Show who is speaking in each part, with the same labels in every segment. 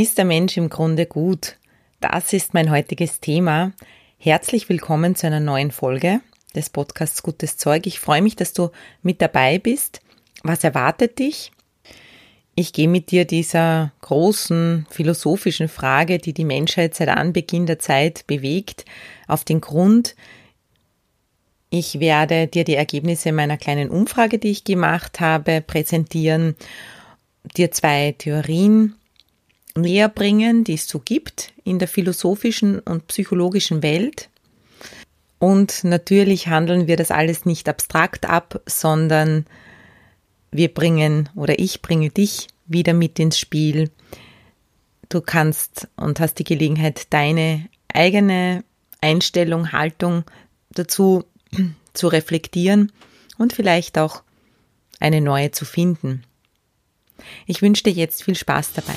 Speaker 1: Ist der Mensch im Grunde gut? Das ist mein heutiges Thema. Herzlich willkommen zu einer neuen Folge des Podcasts Gutes Zeug. Ich freue mich, dass du mit dabei bist. Was erwartet dich? Ich gehe mit dir dieser großen philosophischen Frage, die die Menschheit seit Anbeginn der Zeit bewegt, auf den Grund. Ich werde dir die Ergebnisse meiner kleinen Umfrage, die ich gemacht habe, präsentieren, dir zwei Theorien näher bringen, die es so gibt in der philosophischen und psychologischen Welt. Und natürlich handeln wir das alles nicht abstrakt ab, sondern wir bringen oder ich bringe dich wieder mit ins Spiel. Du kannst und hast die Gelegenheit, deine eigene Einstellung, Haltung dazu zu reflektieren und vielleicht auch eine neue zu finden. Ich wünsche dir jetzt viel Spaß dabei.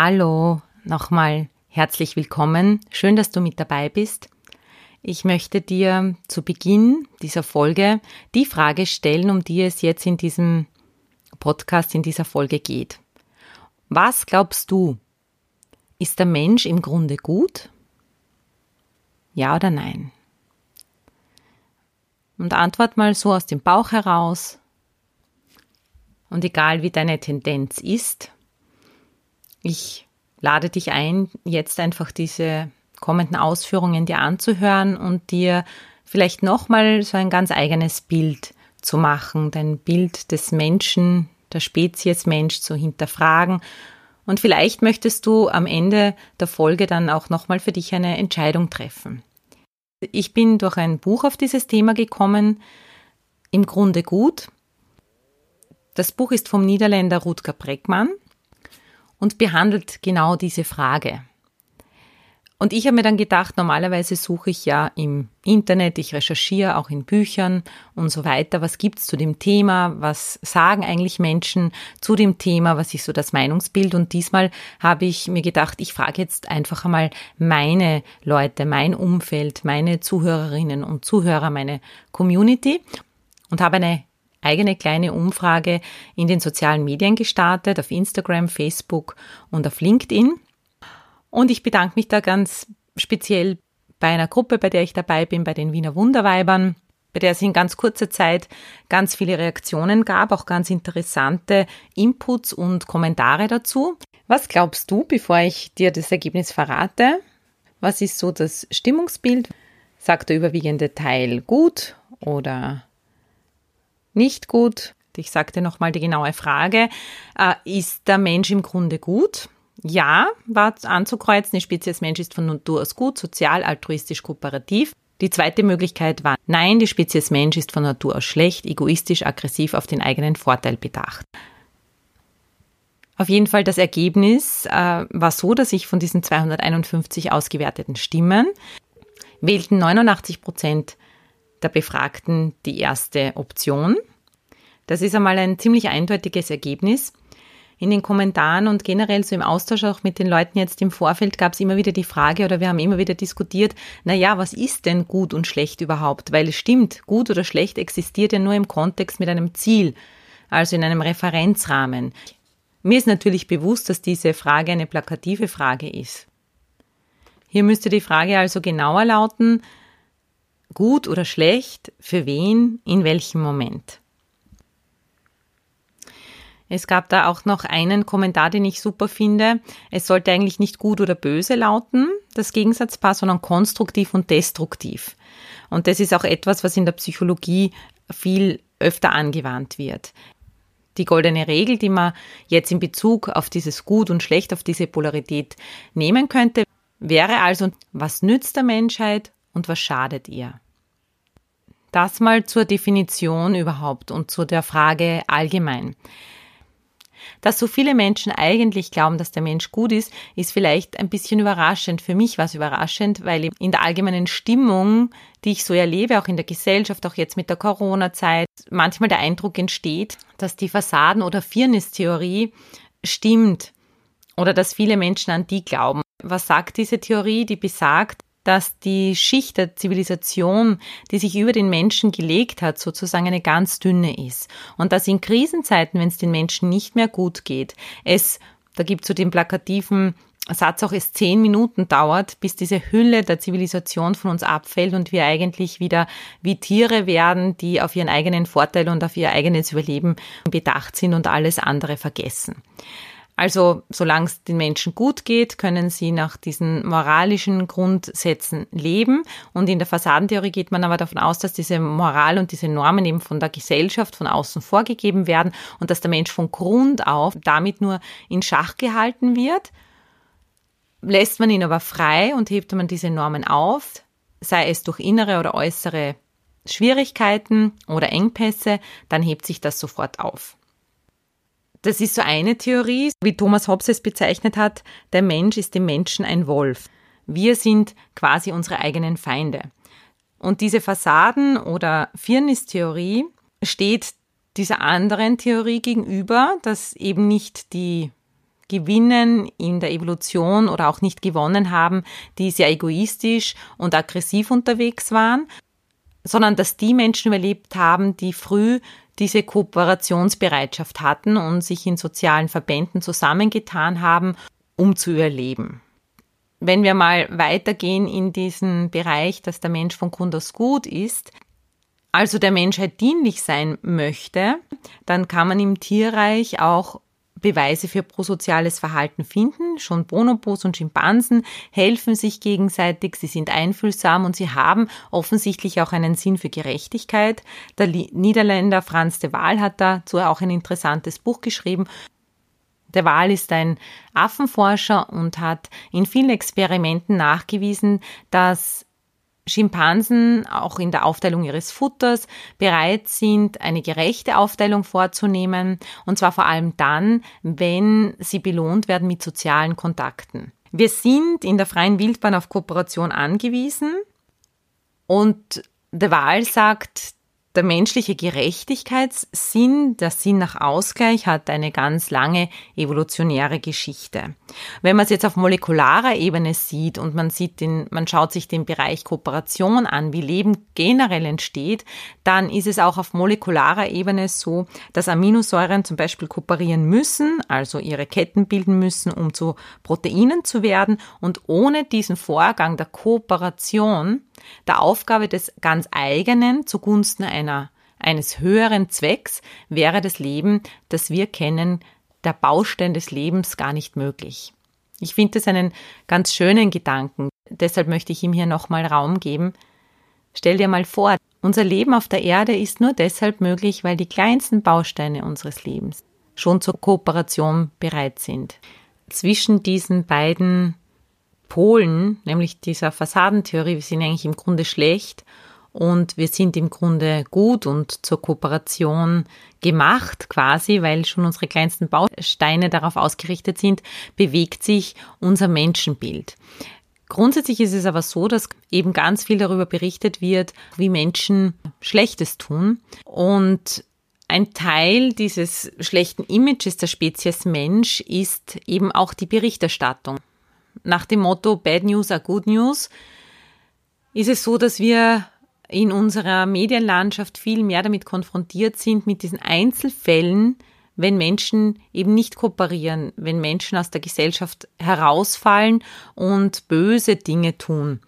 Speaker 1: Hallo, nochmal herzlich willkommen. Schön, dass du mit dabei bist. Ich möchte dir zu Beginn dieser Folge die Frage stellen, um die es jetzt in diesem Podcast, in dieser Folge geht. Was glaubst du? Ist der Mensch im Grunde gut? Ja oder nein? Und antwort mal so aus dem Bauch heraus. Und egal wie deine Tendenz ist, ich lade dich ein, jetzt einfach diese kommenden Ausführungen dir anzuhören und dir vielleicht nochmal so ein ganz eigenes Bild zu machen, dein Bild des Menschen, der Spezies Mensch zu hinterfragen. Und vielleicht möchtest du am Ende der Folge dann auch nochmal für dich eine Entscheidung treffen. Ich bin durch ein Buch auf dieses Thema gekommen, im Grunde gut. Das Buch ist vom Niederländer Rutger Breckmann und behandelt genau diese Frage. Und ich habe mir dann gedacht, normalerweise suche ich ja im Internet, ich recherchiere auch in Büchern und so weiter, was gibt's zu dem Thema, was sagen eigentlich Menschen zu dem Thema, was ist so das Meinungsbild. Und diesmal habe ich mir gedacht, ich frage jetzt einfach einmal meine Leute, mein Umfeld, meine Zuhörerinnen und Zuhörer, meine Community und habe eine eigene kleine Umfrage in den sozialen Medien gestartet, auf Instagram, Facebook und auf LinkedIn. Und ich bedanke mich da ganz speziell bei einer Gruppe, bei der ich dabei bin, bei den Wiener Wunderweibern, bei der es in ganz kurzer Zeit ganz viele Reaktionen gab, auch ganz interessante Inputs und Kommentare dazu. Was glaubst du, bevor ich dir das Ergebnis verrate? Was ist so das Stimmungsbild? Sagt der überwiegende Teil gut oder nicht gut? Ich sagte nochmal die genaue Frage. Äh, ist der Mensch im Grunde gut? Ja, war anzukreuzen, die Spezies Mensch ist von Natur aus gut, sozial, altruistisch, kooperativ. Die zweite Möglichkeit war, nein, die Spezies Mensch ist von Natur aus schlecht, egoistisch, aggressiv, auf den eigenen Vorteil bedacht. Auf jeden Fall das Ergebnis äh, war so, dass ich von diesen 251 ausgewerteten Stimmen wählten 89 Prozent der Befragten die erste Option. Das ist einmal ein ziemlich eindeutiges Ergebnis in den Kommentaren und generell so im Austausch auch mit den Leuten jetzt im Vorfeld gab es immer wieder die Frage oder wir haben immer wieder diskutiert, na ja, was ist denn gut und schlecht überhaupt? Weil es stimmt, gut oder schlecht existiert ja nur im Kontext mit einem Ziel, also in einem Referenzrahmen. Mir ist natürlich bewusst, dass diese Frage eine plakative Frage ist. Hier müsste die Frage also genauer lauten, gut oder schlecht, für wen, in welchem Moment. Es gab da auch noch einen Kommentar, den ich super finde. Es sollte eigentlich nicht gut oder böse lauten, das Gegensatzpaar, sondern konstruktiv und destruktiv. Und das ist auch etwas, was in der Psychologie viel öfter angewandt wird. Die goldene Regel, die man jetzt in Bezug auf dieses Gut und Schlecht, auf diese Polarität nehmen könnte, wäre also, was nützt der Menschheit und was schadet ihr? Das mal zur Definition überhaupt und zu der Frage allgemein. Dass so viele Menschen eigentlich glauben, dass der Mensch gut ist, ist vielleicht ein bisschen überraschend. Für mich war es überraschend, weil in der allgemeinen Stimmung, die ich so erlebe, auch in der Gesellschaft, auch jetzt mit der Corona-Zeit, manchmal der Eindruck entsteht, dass die Fassaden- oder Firnis-Theorie stimmt oder dass viele Menschen an die glauben. Was sagt diese Theorie? Die besagt, dass die Schicht der Zivilisation, die sich über den Menschen gelegt hat, sozusagen eine ganz dünne ist. Und dass in Krisenzeiten, wenn es den Menschen nicht mehr gut geht, es, da gibt es so den plakativen Satz auch es zehn Minuten dauert, bis diese Hülle der Zivilisation von uns abfällt und wir eigentlich wieder wie Tiere werden, die auf ihren eigenen Vorteil und auf ihr eigenes Überleben bedacht sind und alles andere vergessen. Also solange es den Menschen gut geht, können sie nach diesen moralischen Grundsätzen leben. Und in der Fassadentheorie geht man aber davon aus, dass diese Moral und diese Normen eben von der Gesellschaft von außen vorgegeben werden und dass der Mensch von Grund auf damit nur in Schach gehalten wird. Lässt man ihn aber frei und hebt man diese Normen auf, sei es durch innere oder äußere Schwierigkeiten oder Engpässe, dann hebt sich das sofort auf. Das ist so eine Theorie, wie Thomas Hobbes es bezeichnet hat, der Mensch ist dem Menschen ein Wolf. Wir sind quasi unsere eigenen Feinde. Und diese Fassaden- oder Firnis-Theorie steht dieser anderen Theorie gegenüber, dass eben nicht die gewinnen in der Evolution oder auch nicht gewonnen haben, die sehr egoistisch und aggressiv unterwegs waren, sondern dass die Menschen überlebt haben, die früh diese Kooperationsbereitschaft hatten und sich in sozialen Verbänden zusammengetan haben, um zu überleben. Wenn wir mal weitergehen in diesen Bereich, dass der Mensch von Grund aus gut ist, also der Menschheit dienlich sein möchte, dann kann man im Tierreich auch Beweise für prosoziales Verhalten finden. Schon Bonobos und Schimpansen helfen sich gegenseitig, sie sind einfühlsam und sie haben offensichtlich auch einen Sinn für Gerechtigkeit. Der Niederländer Franz de Waal hat dazu auch ein interessantes Buch geschrieben. Der Waal ist ein Affenforscher und hat in vielen Experimenten nachgewiesen, dass Schimpansen auch in der Aufteilung ihres Futters bereit sind, eine gerechte Aufteilung vorzunehmen, und zwar vor allem dann, wenn sie belohnt werden mit sozialen Kontakten. Wir sind in der freien Wildbahn auf Kooperation angewiesen und der Wahl sagt, der menschliche Gerechtigkeitssinn, der Sinn nach Ausgleich, hat eine ganz lange evolutionäre Geschichte. Wenn man es jetzt auf molekularer Ebene sieht und man sieht den, man schaut sich den Bereich Kooperation an, wie Leben generell entsteht, dann ist es auch auf molekularer Ebene so, dass Aminosäuren zum Beispiel kooperieren müssen, also ihre Ketten bilden müssen, um zu Proteinen zu werden. Und ohne diesen Vorgang der Kooperation der Aufgabe des ganz eigenen zugunsten einer, eines höheren Zwecks wäre das Leben, das wir kennen, der Baustein des Lebens gar nicht möglich. Ich finde das einen ganz schönen Gedanken. Deshalb möchte ich ihm hier nochmal Raum geben. Stell dir mal vor, unser Leben auf der Erde ist nur deshalb möglich, weil die kleinsten Bausteine unseres Lebens schon zur Kooperation bereit sind. Zwischen diesen beiden Polen, nämlich dieser Fassadentheorie, wir sind eigentlich im Grunde schlecht und wir sind im Grunde gut und zur Kooperation gemacht quasi, weil schon unsere kleinsten Bausteine darauf ausgerichtet sind, bewegt sich unser Menschenbild. Grundsätzlich ist es aber so, dass eben ganz viel darüber berichtet wird, wie Menschen Schlechtes tun und ein Teil dieses schlechten Images der Spezies Mensch ist eben auch die Berichterstattung nach dem Motto Bad News are Good News ist es so, dass wir in unserer Medienlandschaft viel mehr damit konfrontiert sind, mit diesen Einzelfällen, wenn Menschen eben nicht kooperieren, wenn Menschen aus der Gesellschaft herausfallen und böse Dinge tun.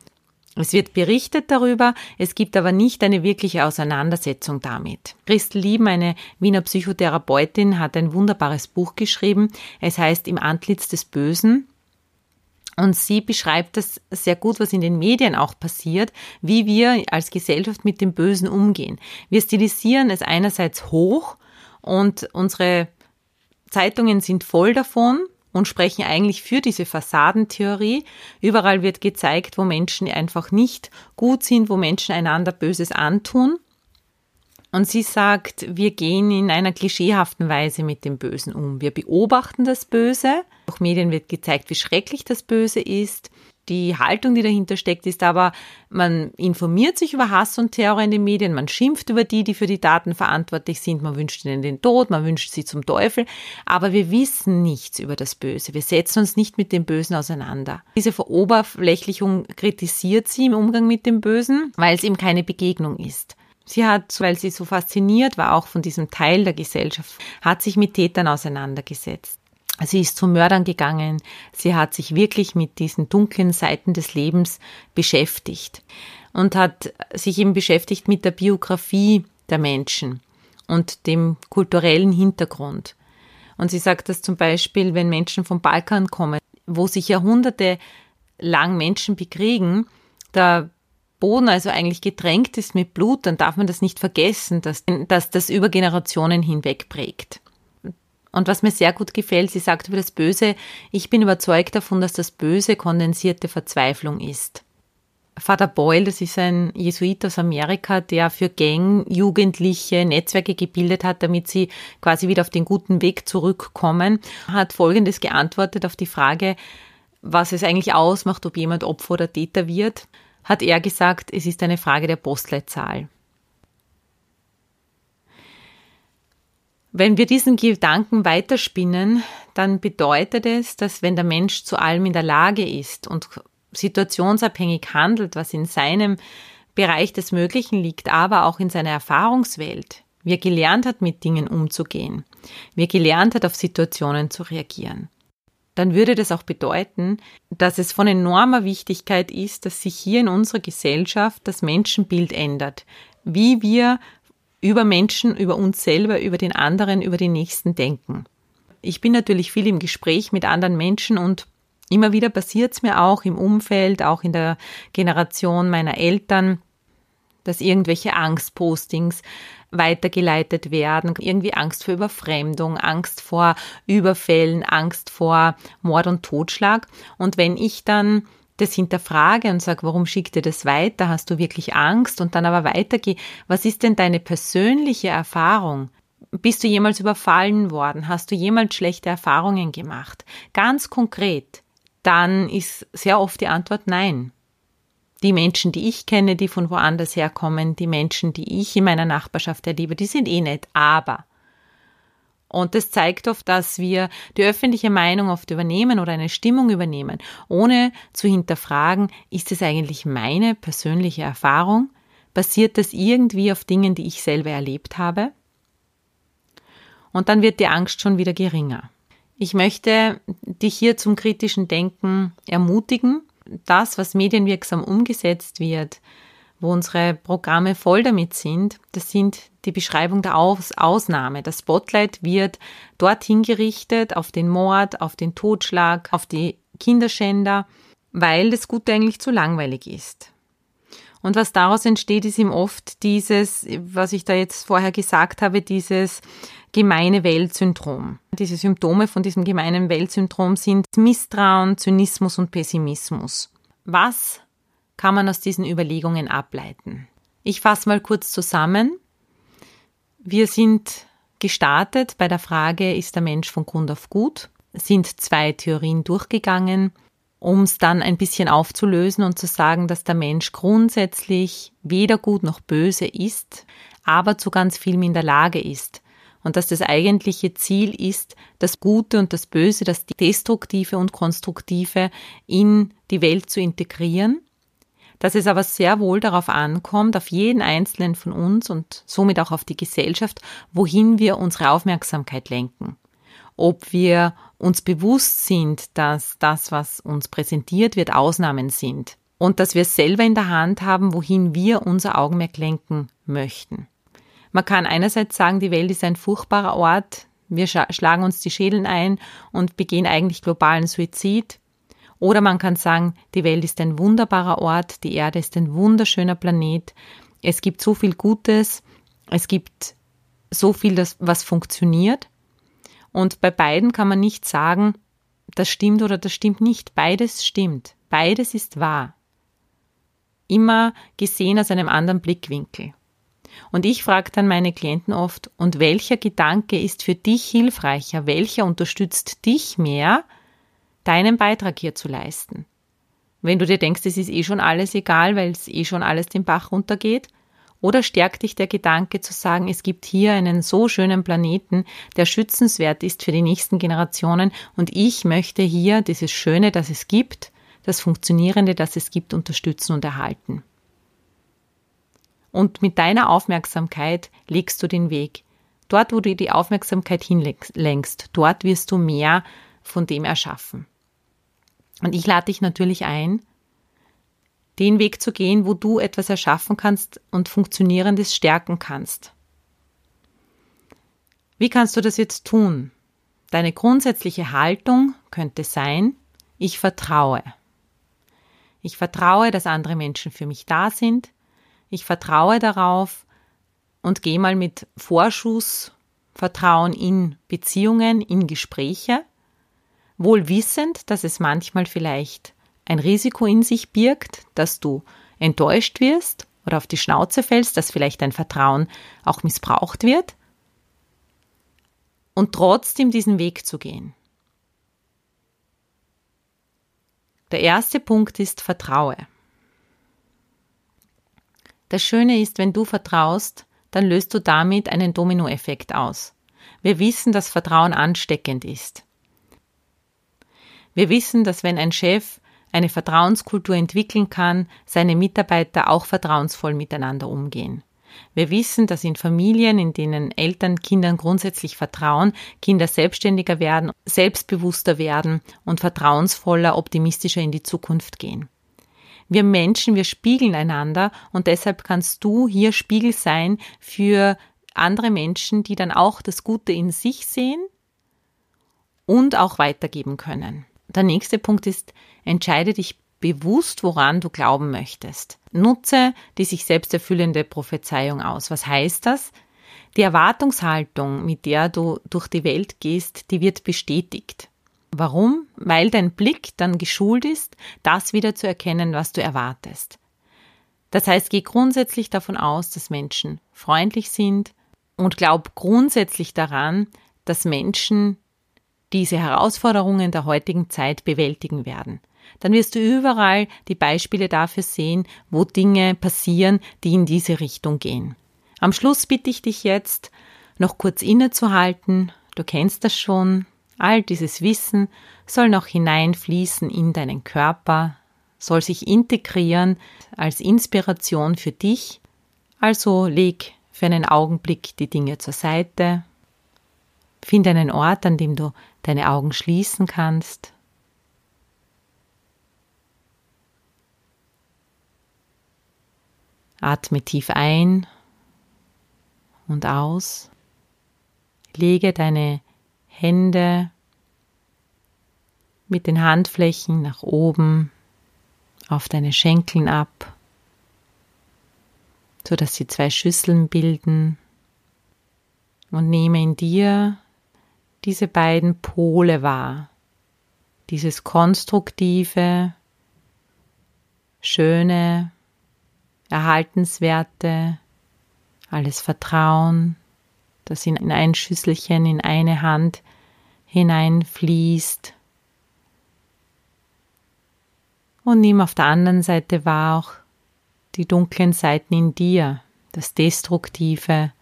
Speaker 1: Es wird berichtet darüber, es gibt aber nicht eine wirkliche Auseinandersetzung damit. Christel Lieben, eine Wiener Psychotherapeutin, hat ein wunderbares Buch geschrieben. Es heißt Im Antlitz des Bösen. Und sie beschreibt das sehr gut, was in den Medien auch passiert, wie wir als Gesellschaft mit dem Bösen umgehen. Wir stilisieren es einerseits hoch und unsere Zeitungen sind voll davon und sprechen eigentlich für diese Fassadentheorie. Überall wird gezeigt, wo Menschen einfach nicht gut sind, wo Menschen einander Böses antun. Und sie sagt, wir gehen in einer klischeehaften Weise mit dem Bösen um. Wir beobachten das Böse. Durch Medien wird gezeigt, wie schrecklich das Böse ist die Haltung, die dahinter steckt, ist aber, man informiert sich über Hass und Terror in den Medien, man schimpft über die, die für die Daten verantwortlich sind, man wünscht ihnen den Tod, man wünscht sie zum Teufel, aber wir wissen nichts über das Böse. Wir setzen uns nicht mit dem Bösen auseinander. Diese Veroberflächlichung kritisiert sie im Umgang mit dem Bösen, weil es ihm keine Begegnung ist. Sie hat, weil sie so fasziniert war, auch von diesem Teil der Gesellschaft, hat sich mit Tätern auseinandergesetzt. Sie ist zu Mördern gegangen. Sie hat sich wirklich mit diesen dunklen Seiten des Lebens beschäftigt und hat sich eben beschäftigt mit der Biografie der Menschen und dem kulturellen Hintergrund. Und sie sagt dass zum Beispiel, wenn Menschen vom Balkan kommen, wo sich Jahrhunderte lang Menschen bekriegen, der Boden also eigentlich getränkt ist mit Blut, dann darf man das nicht vergessen, dass, dass das über Generationen hinweg prägt. Und was mir sehr gut gefällt, sie sagt über das Böse, ich bin überzeugt davon, dass das Böse kondensierte Verzweiflung ist. Vater Boyle, das ist ein Jesuit aus Amerika, der für Gang-Jugendliche Netzwerke gebildet hat, damit sie quasi wieder auf den guten Weg zurückkommen, hat Folgendes geantwortet auf die Frage, was es eigentlich ausmacht, ob jemand Opfer oder Täter wird, hat er gesagt, es ist eine Frage der Postleitzahl. Wenn wir diesen Gedanken weiterspinnen, dann bedeutet es, dass wenn der Mensch zu allem in der Lage ist und situationsabhängig handelt, was in seinem Bereich des Möglichen liegt, aber auch in seiner Erfahrungswelt, wie er gelernt hat, mit Dingen umzugehen, wie er gelernt hat, auf Situationen zu reagieren, dann würde das auch bedeuten, dass es von enormer Wichtigkeit ist, dass sich hier in unserer Gesellschaft das Menschenbild ändert, wie wir über Menschen, über uns selber, über den anderen, über den Nächsten denken. Ich bin natürlich viel im Gespräch mit anderen Menschen und immer wieder passiert es mir auch im Umfeld, auch in der Generation meiner Eltern, dass irgendwelche Angstpostings weitergeleitet werden, irgendwie Angst vor Überfremdung, Angst vor Überfällen, Angst vor Mord und Totschlag. Und wenn ich dann das hinterfrage und sage, warum schickt dir das weiter? Hast du wirklich Angst? Und dann aber weitergehe, was ist denn deine persönliche Erfahrung? Bist du jemals überfallen worden? Hast du jemals schlechte Erfahrungen gemacht? Ganz konkret, dann ist sehr oft die Antwort nein. Die Menschen, die ich kenne, die von woanders herkommen, die Menschen, die ich in meiner Nachbarschaft erlebe, die sind eh nett. Aber und das zeigt oft, dass wir die öffentliche Meinung oft übernehmen oder eine Stimmung übernehmen, ohne zu hinterfragen, ist es eigentlich meine persönliche Erfahrung? Basiert das irgendwie auf Dingen, die ich selber erlebt habe? Und dann wird die Angst schon wieder geringer. Ich möchte dich hier zum kritischen Denken ermutigen. Das, was medienwirksam umgesetzt wird, wo unsere Programme voll damit sind, das sind die Beschreibung der Aus Ausnahme. Das Spotlight wird dorthin gerichtet, auf den Mord, auf den Totschlag, auf die Kinderschänder, weil das Gute eigentlich zu langweilig ist. Und was daraus entsteht, ist ihm oft dieses, was ich da jetzt vorher gesagt habe, dieses gemeine Weltsyndrom. Diese Symptome von diesem gemeinen Weltsyndrom sind Misstrauen, Zynismus und Pessimismus. Was kann man aus diesen Überlegungen ableiten? Ich fasse mal kurz zusammen. Wir sind gestartet bei der Frage, ist der Mensch von Grund auf gut? Sind zwei Theorien durchgegangen, um es dann ein bisschen aufzulösen und zu sagen, dass der Mensch grundsätzlich weder gut noch böse ist, aber zu ganz vielem in der Lage ist. Und dass das eigentliche Ziel ist, das Gute und das Böse, das Destruktive und Konstruktive in die Welt zu integrieren dass es aber sehr wohl darauf ankommt, auf jeden einzelnen von uns und somit auch auf die Gesellschaft, wohin wir unsere Aufmerksamkeit lenken. Ob wir uns bewusst sind, dass das, was uns präsentiert wird, Ausnahmen sind und dass wir selber in der Hand haben, wohin wir unser Augenmerk lenken möchten. Man kann einerseits sagen, die Welt ist ein furchtbarer Ort, wir schlagen uns die Schädeln ein und begehen eigentlich globalen Suizid. Oder man kann sagen, die Welt ist ein wunderbarer Ort, die Erde ist ein wunderschöner Planet, es gibt so viel Gutes, es gibt so viel, das, was funktioniert. Und bei beiden kann man nicht sagen, das stimmt oder das stimmt nicht. Beides stimmt. Beides ist wahr. Immer gesehen aus einem anderen Blickwinkel. Und ich frage dann meine Klienten oft, und welcher Gedanke ist für dich hilfreicher? Welcher unterstützt dich mehr, deinen Beitrag hier zu leisten? Wenn du dir denkst, es ist eh schon alles egal, weil es eh schon alles den Bach runtergeht, oder stärkt dich der Gedanke zu sagen, es gibt hier einen so schönen Planeten, der schützenswert ist für die nächsten Generationen und ich möchte hier dieses Schöne, das es gibt, das Funktionierende, das es gibt, unterstützen und erhalten. Und mit deiner Aufmerksamkeit legst du den Weg. Dort, wo du die Aufmerksamkeit hinlenkst, dort wirst du mehr von dem erschaffen. Und ich lade dich natürlich ein, den Weg zu gehen, wo du etwas erschaffen kannst und Funktionierendes stärken kannst. Wie kannst du das jetzt tun? Deine grundsätzliche Haltung könnte sein, ich vertraue. Ich vertraue, dass andere Menschen für mich da sind. Ich vertraue darauf und gehe mal mit Vorschussvertrauen in Beziehungen, in Gespräche, wohl wissend, dass es manchmal vielleicht ein Risiko in sich birgt, dass du enttäuscht wirst oder auf die Schnauze fällst, dass vielleicht dein Vertrauen auch missbraucht wird und trotzdem diesen Weg zu gehen. Der erste Punkt ist Vertraue. Das Schöne ist, wenn du vertraust, dann löst du damit einen Dominoeffekt aus. Wir wissen, dass Vertrauen ansteckend ist. Wir wissen, dass wenn ein Chef eine Vertrauenskultur entwickeln kann, seine Mitarbeiter auch vertrauensvoll miteinander umgehen. Wir wissen, dass in Familien, in denen Eltern Kindern grundsätzlich vertrauen, Kinder selbstständiger werden, selbstbewusster werden und vertrauensvoller, optimistischer in die Zukunft gehen. Wir Menschen, wir spiegeln einander und deshalb kannst du hier Spiegel sein für andere Menschen, die dann auch das Gute in sich sehen und auch weitergeben können. Der nächste Punkt ist, entscheide dich bewusst, woran du glauben möchtest. Nutze die sich selbst erfüllende Prophezeiung aus. Was heißt das? Die Erwartungshaltung, mit der du durch die Welt gehst, die wird bestätigt. Warum? Weil dein Blick dann geschult ist, das wieder zu erkennen, was du erwartest. Das heißt, geh grundsätzlich davon aus, dass Menschen freundlich sind und glaub grundsätzlich daran, dass Menschen diese Herausforderungen der heutigen Zeit bewältigen werden. Dann wirst du überall die Beispiele dafür sehen, wo Dinge passieren, die in diese Richtung gehen. Am Schluss bitte ich dich jetzt, noch kurz innezuhalten. Du kennst das schon. All dieses Wissen soll noch hineinfließen in deinen Körper, soll sich integrieren als Inspiration für dich. Also leg für einen Augenblick die Dinge zur Seite. Finde einen Ort, an dem du deine Augen schließen kannst. Atme tief ein und aus. Lege deine Hände mit den Handflächen nach oben auf deine Schenkeln ab, so dass sie zwei Schüsseln bilden und nehme in dir diese beiden Pole wahr. Dieses konstruktive, schöne, erhaltenswerte, alles Vertrauen, das in ein Schüsselchen, in eine Hand hineinfließt. Und nimm auf der anderen Seite wahr auch die dunklen Seiten in dir, das Destruktive,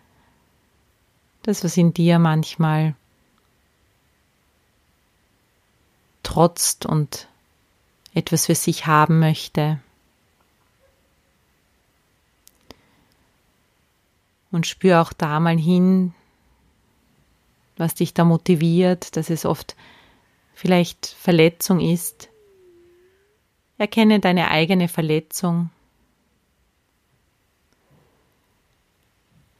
Speaker 1: das, was in dir manchmal trotzt und etwas für sich haben möchte. Und spür auch da mal hin, was dich da motiviert, dass es oft vielleicht Verletzung ist. Erkenne deine eigene Verletzung,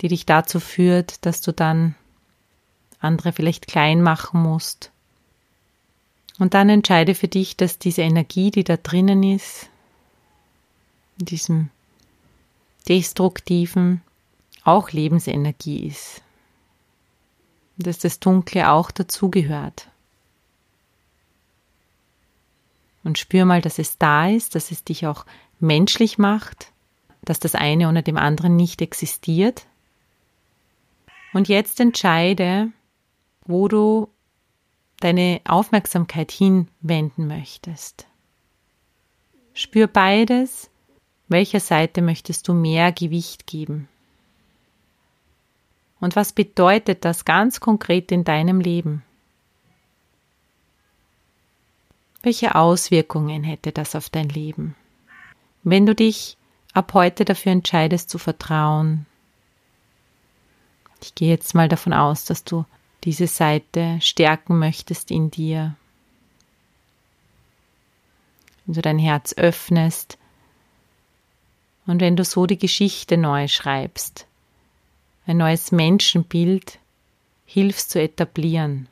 Speaker 1: die dich dazu führt, dass du dann andere vielleicht klein machen musst und dann entscheide für dich, dass diese Energie, die da drinnen ist, in diesem destruktiven, auch Lebensenergie ist. Dass das Dunkle auch dazugehört. Und spür mal, dass es da ist, dass es dich auch menschlich macht, dass das eine ohne dem anderen nicht existiert. Und jetzt entscheide, wo du deine Aufmerksamkeit hinwenden möchtest. Spür beides. Welcher Seite möchtest du mehr Gewicht geben? Und was bedeutet das ganz konkret in deinem Leben? Welche Auswirkungen hätte das auf dein Leben? Wenn du dich ab heute dafür entscheidest zu vertrauen, ich gehe jetzt mal davon aus, dass du diese Seite stärken möchtest in dir. Wenn du dein Herz öffnest und wenn du so die Geschichte neu schreibst, ein neues Menschenbild hilfst zu etablieren,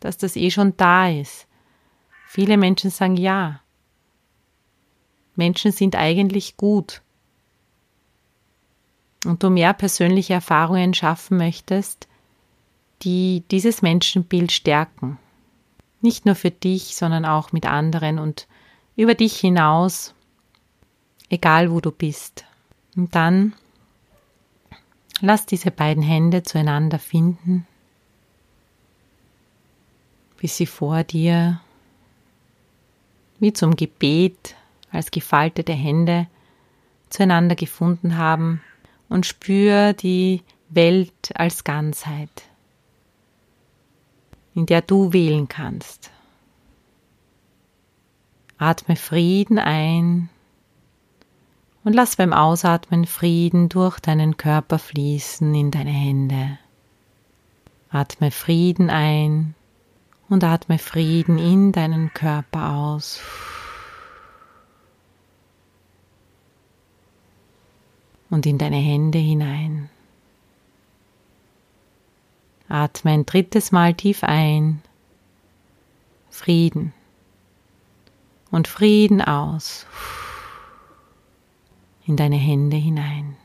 Speaker 1: dass das eh schon da ist. Viele Menschen sagen ja. Menschen sind eigentlich gut. Und du mehr persönliche Erfahrungen schaffen möchtest, die dieses Menschenbild stärken. Nicht nur für dich, sondern auch mit anderen und über dich hinaus, egal wo du bist. Und dann lass diese beiden Hände zueinander finden, bis sie vor dir wie zum Gebet als gefaltete Hände zueinander gefunden haben und spür die Welt als Ganzheit in der du wählen kannst. Atme Frieden ein und lass beim Ausatmen Frieden durch deinen Körper fließen in deine Hände. Atme Frieden ein und atme Frieden in deinen Körper aus. Und in deine Hände hinein. Atme ein drittes Mal tief ein. Frieden. Und Frieden aus. In deine Hände hinein.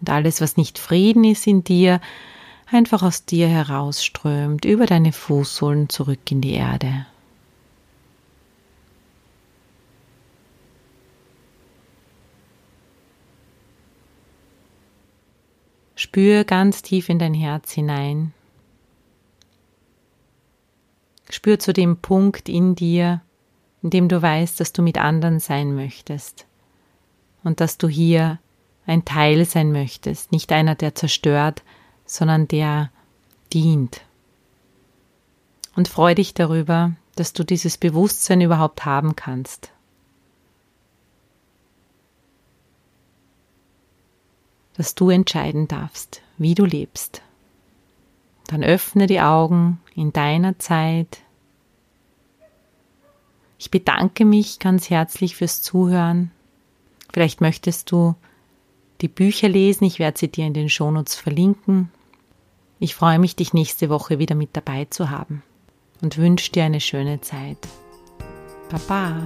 Speaker 1: Und alles, was nicht Frieden ist in dir, einfach aus dir herausströmt, über deine Fußsohlen zurück in die Erde. Spür ganz tief in dein Herz hinein. Spür zu dem Punkt in dir, in dem du weißt, dass du mit anderen sein möchtest und dass du hier ein Teil sein möchtest, nicht einer, der zerstört, sondern der dient. Und freu dich darüber, dass du dieses Bewusstsein überhaupt haben kannst. Dass du entscheiden darfst, wie du lebst. Dann öffne die Augen in deiner Zeit. Ich bedanke mich ganz herzlich fürs Zuhören. Vielleicht möchtest du die Bücher lesen. Ich werde sie dir in den Shownotes verlinken. Ich freue mich, dich nächste Woche wieder mit dabei zu haben und wünsche dir eine schöne Zeit. Baba.